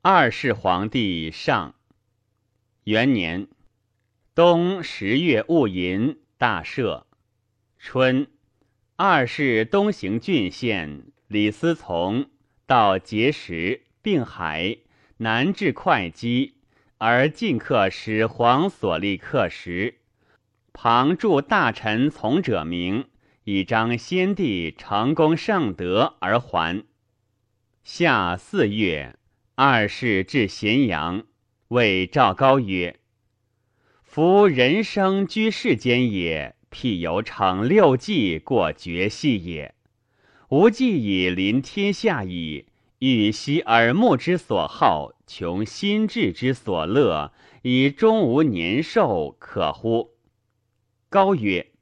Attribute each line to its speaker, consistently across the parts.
Speaker 1: 二世皇帝上元年，冬十月戊寅，大赦。春，二世东行郡县，李思从到碣石，并海，南至会稽，而进客使黄所立刻石。旁助大臣从者名，以彰先帝成功圣德而还。夏四月。二世至咸阳，谓赵高曰：“夫人生居世间也，譬犹乘六骑过绝隙也。吾既已临天下矣，欲息耳目之所好，穷心智之所乐，以终无年寿，可乎？”高曰：“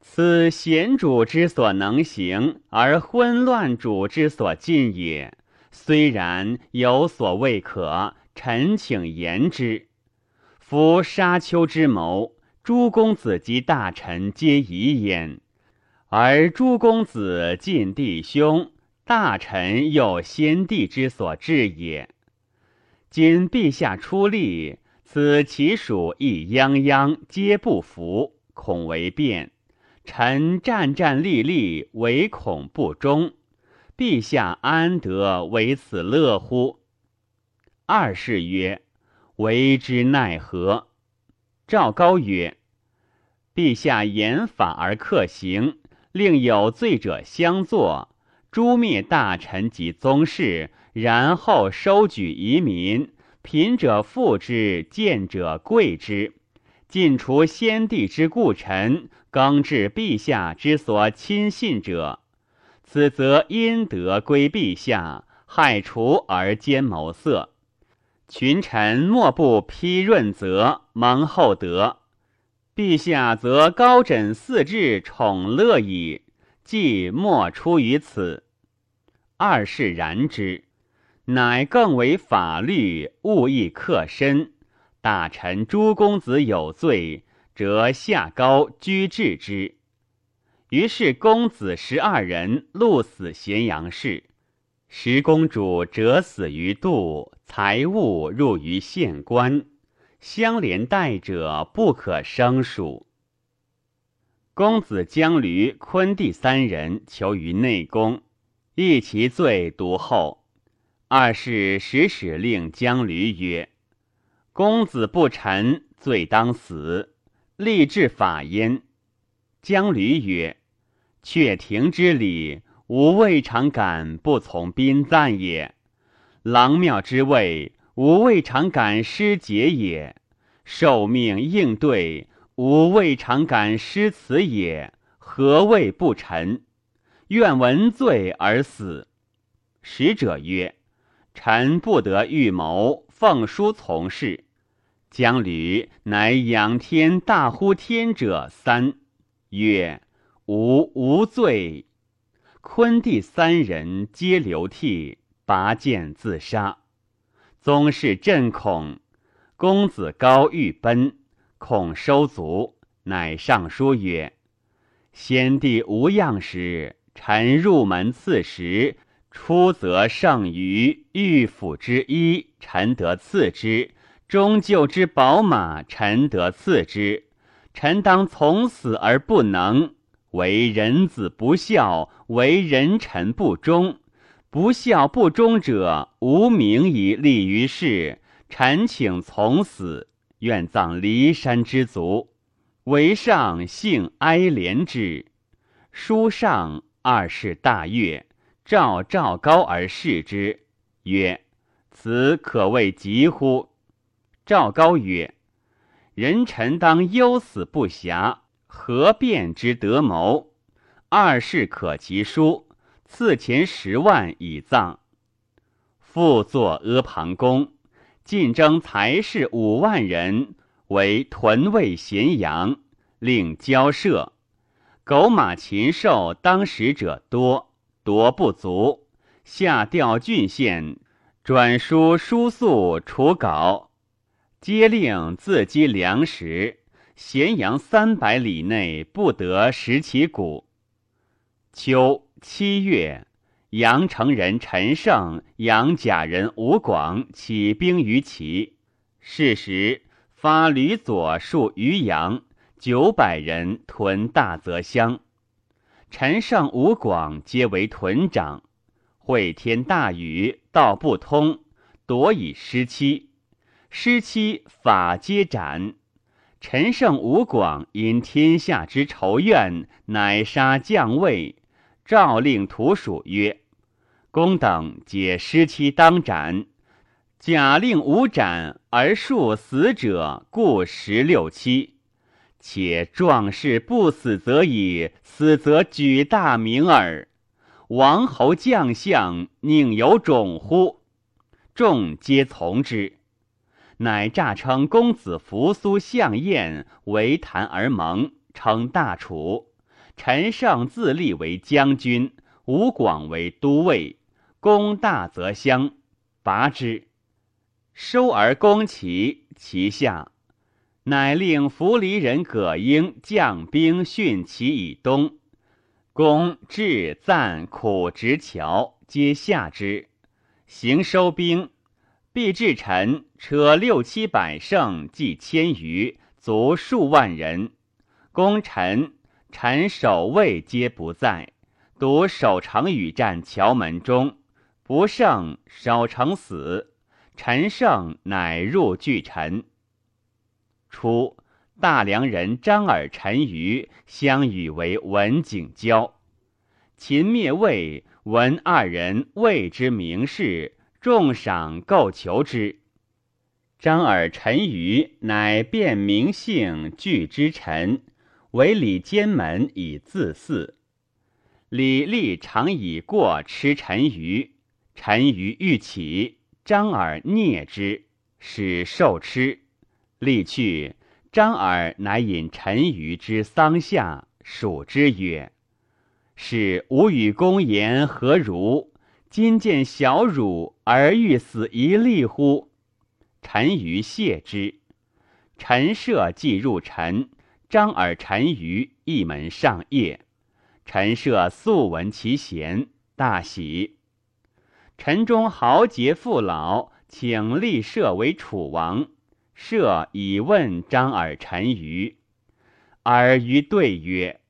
Speaker 1: 此贤主之所能行，而昏乱主之所禁也。”虽然有所未可，臣请言之。夫沙丘之谋，诸公子及大臣皆疑焉，而诸公子尽弟兄，大臣又先帝之所至也。今陛下出力，此其属亦泱泱，皆不服，恐为变。臣战战栗栗，唯恐不忠。陛下安得为此乐乎？二世曰：“为之奈何？”赵高曰：“陛下严法而克行，令有罪者相坐，诛灭大臣及宗室，然后收举遗民，贫者富之，贱者贵之，尽除先帝之故臣，更治陛下之所亲信者。”此则阴德归陛下，害除而兼谋色。群臣莫不批润泽，蒙厚德。陛下则高枕四至，宠乐矣。既莫出于此。二是然之，乃更为法律，务亦克身。大臣诸公子有罪，则下高居治之。于是公子十二人戮死咸阳市，十公主折死于度，财物入于县官，相连带者不可胜数。公子姜驴、昆第三人求于内宫，一其罪独后。二是使使令姜驴曰：“公子不臣，罪当死，立志法焉。”姜驴曰：“阙庭之礼，吾未尝敢不从宾赞也；郎庙之位，吾未尝敢失节也；受命应对，吾未尝敢失辞也。何谓不臣？愿闻罪而死。”使者曰：“臣不得预谋，奉书从事。”姜吕乃仰天大呼天者三。曰：“吾无罪。”昆弟三人皆流涕，拔剑自杀。宗室震恐，公子高欲奔，恐收卒，乃上书曰：“先帝无恙时，臣入门次时，出则胜于，御府之一，臣得赐之；终就之宝马，臣得赐之。”臣当从死而不能，为人子不孝，为人臣不忠。不孝不忠者，无名以立于世。臣请从死，愿葬骊山之族。为上幸哀怜之。书上二世大悦，召赵高而视之，曰：“此可谓疾乎？”赵高曰。人臣当忧死不暇，何变之得谋？二世可其书，赐钱十万以葬。复作阿房宫，进征才士五万人，为屯卫咸阳，令交涉。狗马禽兽当食者多，夺不足，下调郡县，转书书宿除稿。皆令自积粮食，咸阳三百里内不得食其谷。秋七月，阳城人陈胜、杨贾人吴广起兵于齐，是时发吕左戍渔阳，九百人屯大泽乡。陈胜、吴广皆为屯长。会天大雨，道不通，夺以失期。失期，法皆斩。陈胜、吴广因天下之仇怨，乃杀将尉。诏令徒属曰：“公等皆失期当斩。”假令无斩而数死者，故十六七。且壮士不死则已，死则举大名耳。王侯将相宁有种乎？众皆从之。乃诈称公子扶苏相燕为谈而盟，称大楚。陈胜自立为将军，吴广为都尉，攻大泽乡，拔之，收而攻齐。其下，乃令扶离人葛婴将兵训齐以东，攻至赞苦直桥，皆下之，行收兵。必至陈，车六七百乘，计千余，卒数万人。攻陈。臣守卫皆不在，独守城与战桥门中，不胜，守城死。陈胜乃入拒陈。初，大梁人张耳、陈馀相与为文景交。秦灭魏，闻二人魏之名士，重赏购求之。张耳、陈馀乃辨名姓，拒之臣。为李监门以自祀，李立常以过吃陈馀，陈馀欲起，张耳啮之，使受吃。立去，张耳乃引陈馀之桑下，数之曰：“是吾与公言何如？今见小辱而欲死一粒乎？”陈馀谢之。陈涉既入陈。张耳、陈馀一门上谒，陈涉素闻其贤，大喜。陈中豪杰父老，请立社为楚王。社以问张耳、陈馀，耳馀对曰：“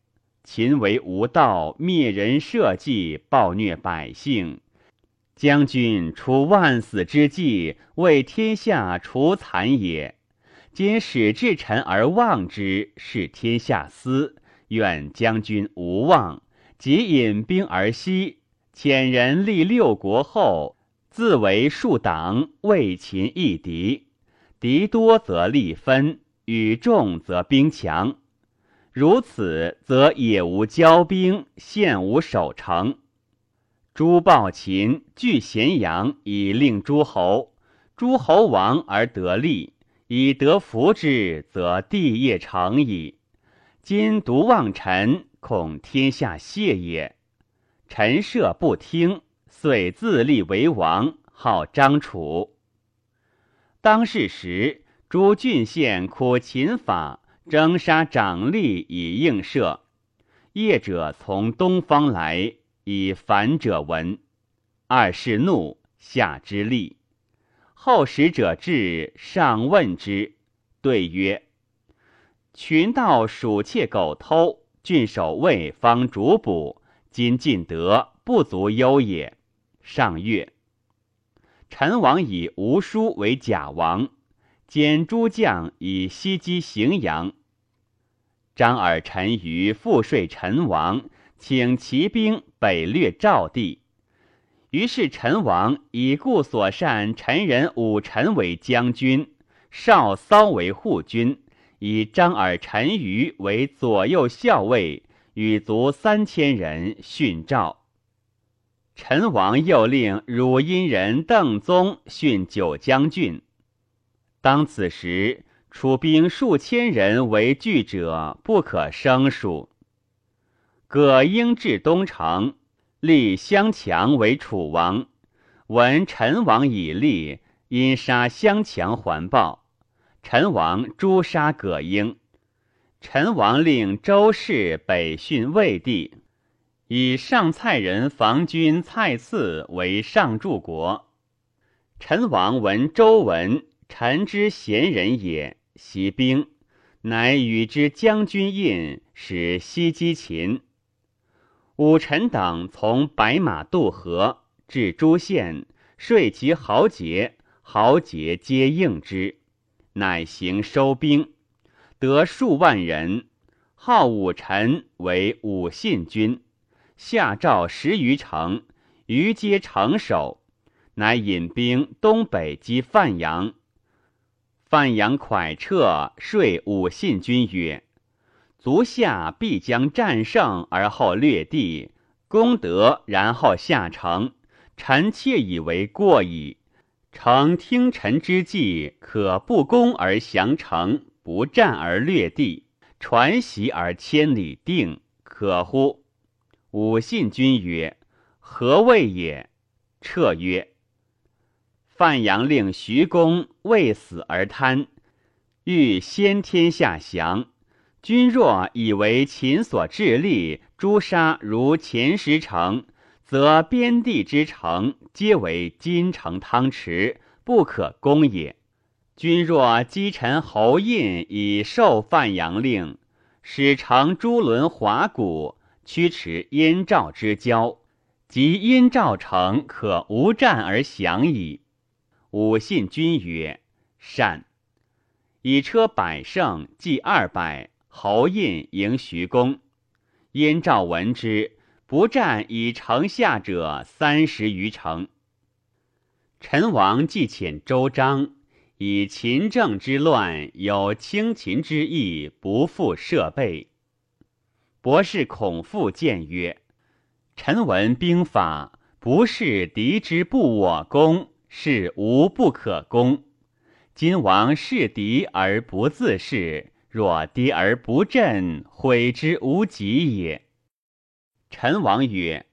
Speaker 1: 秦为无道，灭人社稷，暴虐百姓。将军出万死之计，为天下除残也。”今使至臣而忘之，是天下思。愿将军无忘，即引兵而西，遣人立六国后，自为数党，为秦一敌。敌多则力分，与众则兵强。如此，则也无交兵，现无守城。诸暴秦据咸阳，以令诸侯。诸侯亡而得利。以得福之，则地业成矣。今独望臣，恐天下谢也。陈涉不听，遂自立为王，号张楚。当世时，诸郡县苦秦法，征杀长吏以应赦。业者从东方来，以反者闻。二是怒，下之利。后使者至，上问之，对曰：“群盗鼠窃狗偷，郡守卫方逐捕，今尽得，不足忧也。”上曰：“陈王以吴书为假王，兼诸将以西击荥阳。张耳、陈馀复说陈王，请骑兵北掠赵地。”于是陈王以故所善陈人武臣为将军，少骚为护军，以张耳、陈馀为左右校尉，与卒三千人训赵。陈王又令汝阴人邓宗训九江郡。当此时，楚兵数千人为拒者，不可胜数。葛英至东城。立襄强为楚王，闻陈王已立，因杀襄强还报。陈王诛杀葛英。陈王令周氏北训魏地，以上蔡人房君蔡赐为上柱国。陈王闻周文，臣之贤人也，习兵，乃与之将军印，使西击秦。武臣等从白马渡河，至诸县，说其豪杰，豪杰皆应之，乃行收兵，得数万人，号武臣为武信君。下诏十余城，余皆城守，乃引兵东北击范阳。范阳蒯彻说武信君曰：“足下必将战胜，而后略地，攻得，然后下城。臣妾以为过矣。诚听臣之计，可不攻而降城，不战而略地，传檄而千里定，可乎？”武信君曰：“何谓也？”彻曰：“范阳令徐公为死而贪，欲先天下降。君若以为秦所致力诛杀如前十城，则边地之城皆为金城汤池，不可攻也。君若击臣侯印以受范阳令，使城诸轮华谷。”驱驰燕赵之交，及燕赵城可无战而降矣。武信君曰：“善。”以车百乘，计二百，侯印迎徐公。燕赵闻之，不战以城下者三十余城。陈王既遣周章，以秦政之乱有轻秦之意，不复设备。博士孔父谏曰：“臣闻兵法，不是敌之不我攻，是无不可攻。今王视敌而不自视，若敌而不振，悔之无及也。”陈王曰：“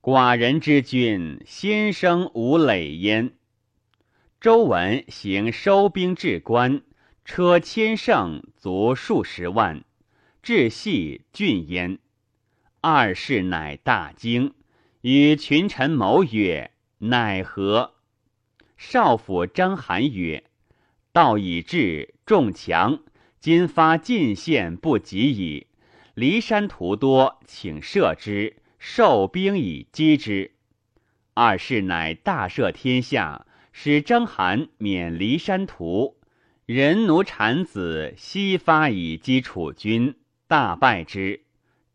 Speaker 1: 寡人之君，先生无累焉。”周文行收兵至关，车千乘，卒数十万。至系郡焉，二世乃大惊，与群臣谋曰：“奈何？”少府张邯曰：“道已至，众强，今发进献不及矣。骊山徒多，请射之，受兵以击之。”二世乃大赦天下，使张邯免骊山徒，人奴产子，悉发以击楚军。大败之，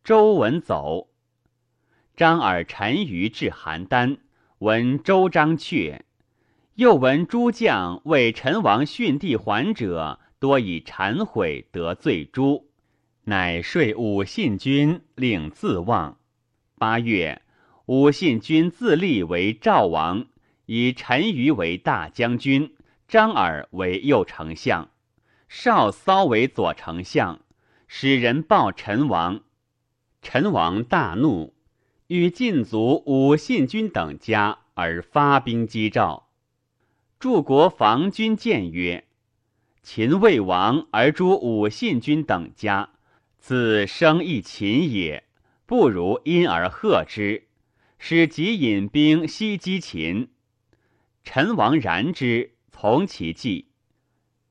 Speaker 1: 周文走。张耳单于至邯郸，闻周章阙，又闻诸将为陈王殉地还者，多以忏悔得罪诸，乃说武信君令自望。八月，武信君自立为赵王，以单于为大将军，张耳为右丞相，少骚为左丞相。使人报陈王，陈王大怒，欲尽族武信君等家，而发兵击赵。柱国防军谏曰：“秦魏王而诛武信君等家，自生亦秦也，不如因而贺之，使即引兵西击秦。”陈王然之，从其计，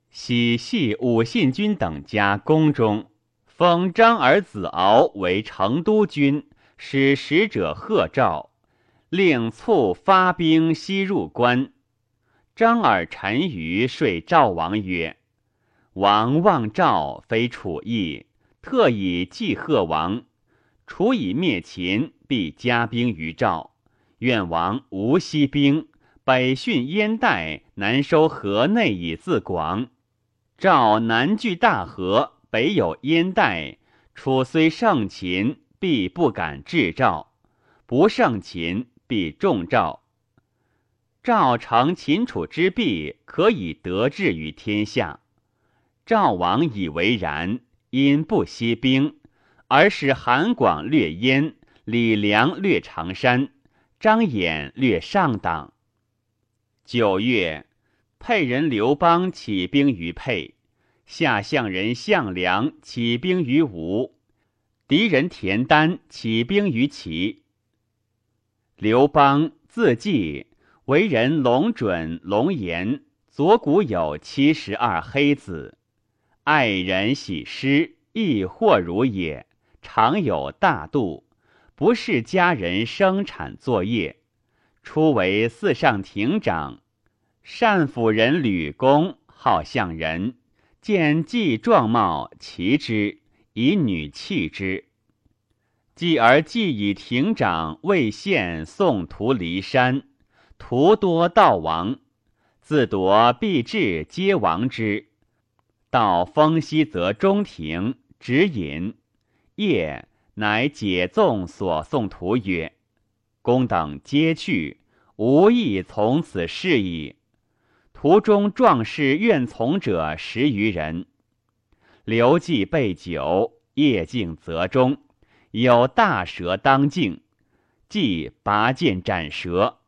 Speaker 1: 喜系武信君等家宫中。封张耳子敖为成都君，使使者贺赵，令卒发兵西入关。张耳单于说赵王曰：“王望赵，非楚邑，特以祭贺王。楚以灭秦，必加兵于赵。愿王无息兵，北训燕代，南收河内以自广。赵南据大河。”北有燕代，楚虽胜秦，必不敢制赵；不胜秦，必重赵。赵成秦楚之弊，可以得志于天下。赵王以为然，因不息兵，而使韩广略燕，李良略常山，张衍略上党。九月，沛人刘邦起兵于沛。下相人项梁起兵于吴，敌人田丹起兵于齐。刘邦字季，为人龙准、龙颜，左骨有七十二黑子，爱人喜诗，亦或如也。常有大度，不是家人生产作业。初为四上亭长，善辅人吕公，好相人，见季状貌，奇之，以女弃之。继而既以亭长为县送徒离山，徒多道亡，自夺必至，皆亡之。到封西则中庭，直饮。夜，乃解纵所送徒曰：“公等皆去，无亦从此事矣。”途中壮士愿从者十余人。刘季备酒，夜静则中，有大蛇当境，即拔剑斩蛇。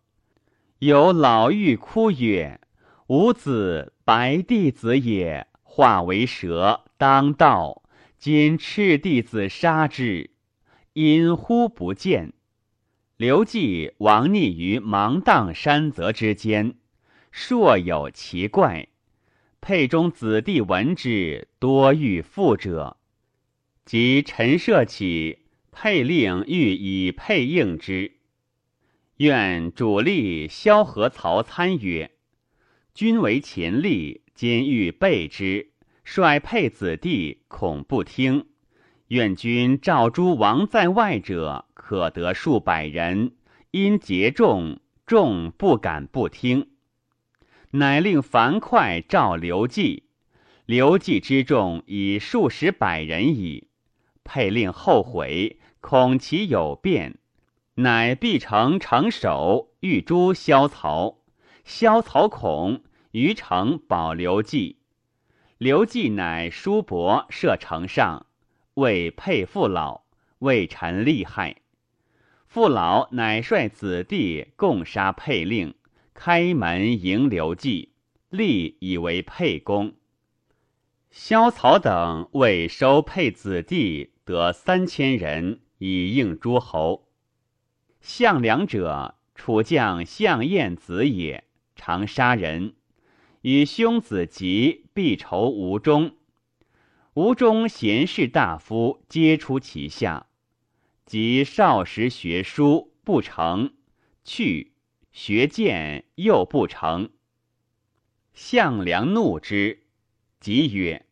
Speaker 1: 有老妪哭曰：“吾子白弟子也，化为蛇，当道。”今赤弟子杀之，因忽不见。刘季亡匿于芒砀山泽之间，硕有奇怪。沛中子弟闻之，多欲复者。及陈涉起，沛令欲以沛应之。愿主力萧何曹参曰：“君为秦吏，今欲备之。”率沛子弟恐不听，愿君召诸王在外者，可得数百人。因结众，众不敢不听，乃令樊哙召刘季。刘季之众已数十百人矣。沛令后悔，恐其有变，乃必成城守，欲诛萧曹。萧曹恐，于城保刘季。刘季乃叔伯设城上，为沛父老，为臣厉害。父老乃率子弟共杀沛令，开门迎刘季，立以为沛公。萧曹等为收沛子弟，得三千人以应诸侯。项梁者，楚将项燕子也，常杀人。与兄子及必仇吴中，吴中贤士大夫皆出其下。及少时学书不成，去学剑又不成。项梁怒之，即曰：“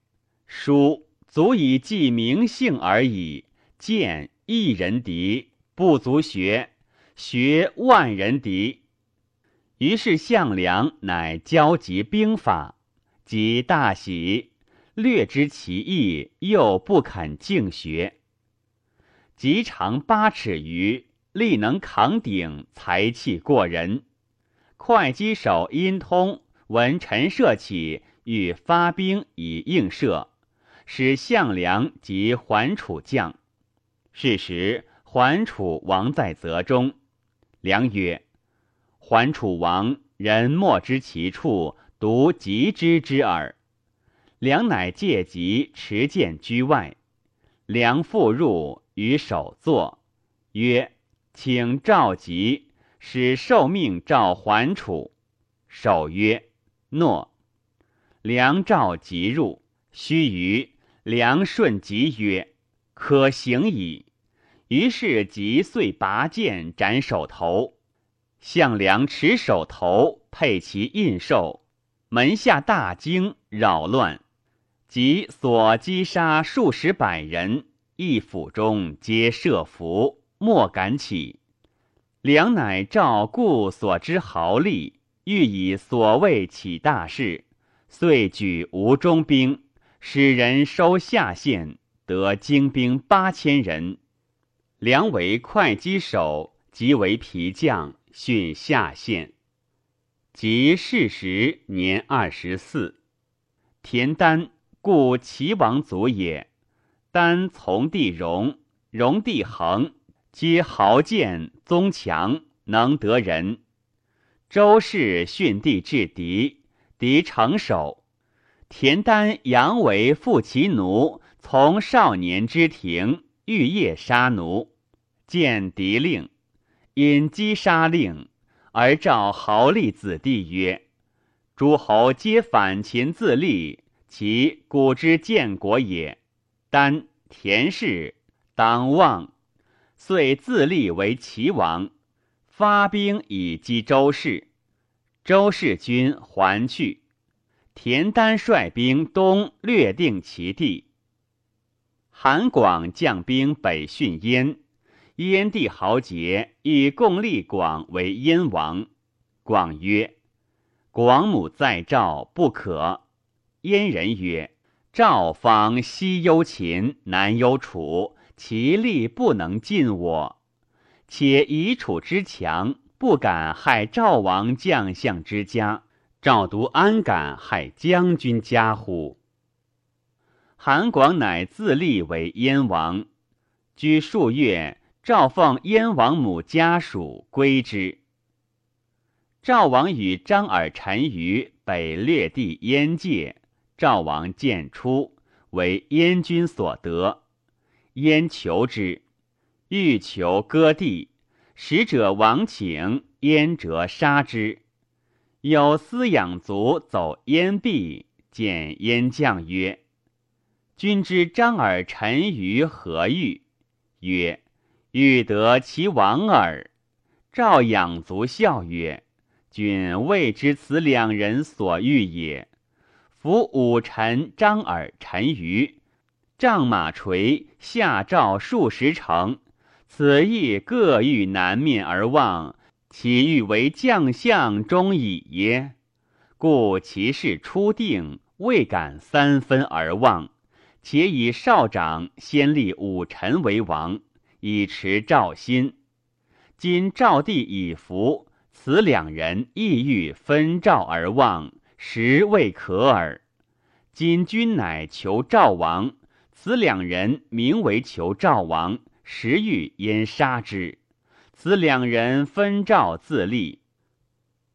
Speaker 1: 书足以记名姓而已，剑一人敌，不足学；学万人敌。”于是项梁乃交集兵法，即大喜，略知其意，又不肯静学。极长八尺余，力能扛鼎，才气过人。会稽守殷通闻陈涉起，欲发兵以应射，使项梁及桓楚将。是时桓楚王在泽中，梁曰。桓楚王人莫知其处，独及之之耳。梁乃借疾持剑居外。梁复入，与守坐，曰：“请召疾，使受命召桓楚。”守曰：“诺。”梁召疾入，须臾，梁顺疾曰：“可行矣。”于是疾遂拔剑斩首头。项梁持手头，佩其印绶，门下大惊，扰乱，即所击杀数十百人，一府中皆设伏，莫敢起。梁乃召故所知豪利，欲以所谓起大事，遂举吴中兵，使人收下县，得精兵八千人。梁为会稽守，即为皮将。训下县，即是时年二十四。田丹，故齐王族也。丹从弟荣，荣弟恒，皆豪健宗强，能得人。周氏训弟至敌，敌成守。田丹阳为父其奴，从少年之庭，欲夜杀奴，见敌令，引击杀令，而召豪利子弟曰：“诸侯皆反秦自立，其古之建国也。丹田氏当望，遂自立为齐王，发兵以击周氏。周氏军还去。”田丹率兵东略定其地。韩广将兵北训燕，燕地豪杰以共立广为燕王。广曰：“广母在赵，不可。”燕人曰：“赵方西忧秦，南忧楚，其力不能尽我。且以楚之强，不敢害赵王将相之家。”赵独安敢害将军家乎？韩广乃自立为燕王，居数月，赵奉燕王母家属归之。赵王与张耳、陈余北略地燕界，赵王见出，为燕军所得。燕求之，欲求割地，使者王请，燕折杀之。有司养卒走燕壁，见燕将曰：“君知张耳、陈余何欲？”曰：“欲得其王耳。”赵养卒笑曰：“君未知此两人所欲也。夫武臣张耳、陈余，仗马锤下赵数十城，此亦各欲南面而望。”岂欲为将相终矣耶？故其事初定，未敢三分而望，且以少长先立武臣为王，以持赵心。今赵地已服，此两人亦欲分赵而望，实未可耳。今君乃求赵王，此两人名为求赵王，实欲焉杀之。此两人分赵自立，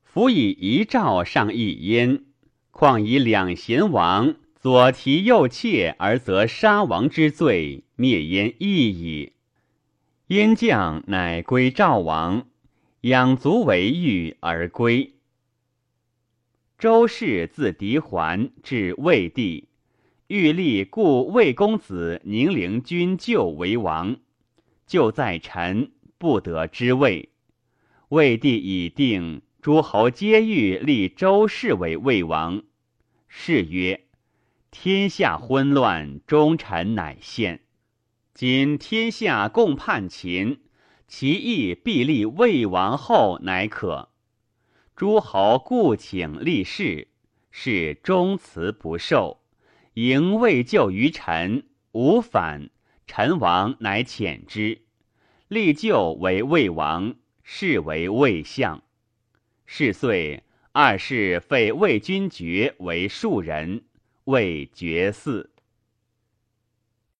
Speaker 1: 夫以一赵上一焉，况以两贤王左提右窃而则杀王之罪，灭燕亦矣。燕将乃归赵王，养卒为御而归。周氏自狄桓至魏地，欲立故魏公子宁陵君就为王，就在臣。不得之位，魏帝已定，诸侯皆欲立周氏为魏王。是曰：天下昏乱，忠臣乃现。今天下共叛秦，其意必立魏王后乃可。诸侯故请立誓，是终辞不受，迎魏救于臣，无反，臣王乃遣之。立就为魏王，是为魏相。是岁，二世废魏君爵为庶人，魏爵嗣。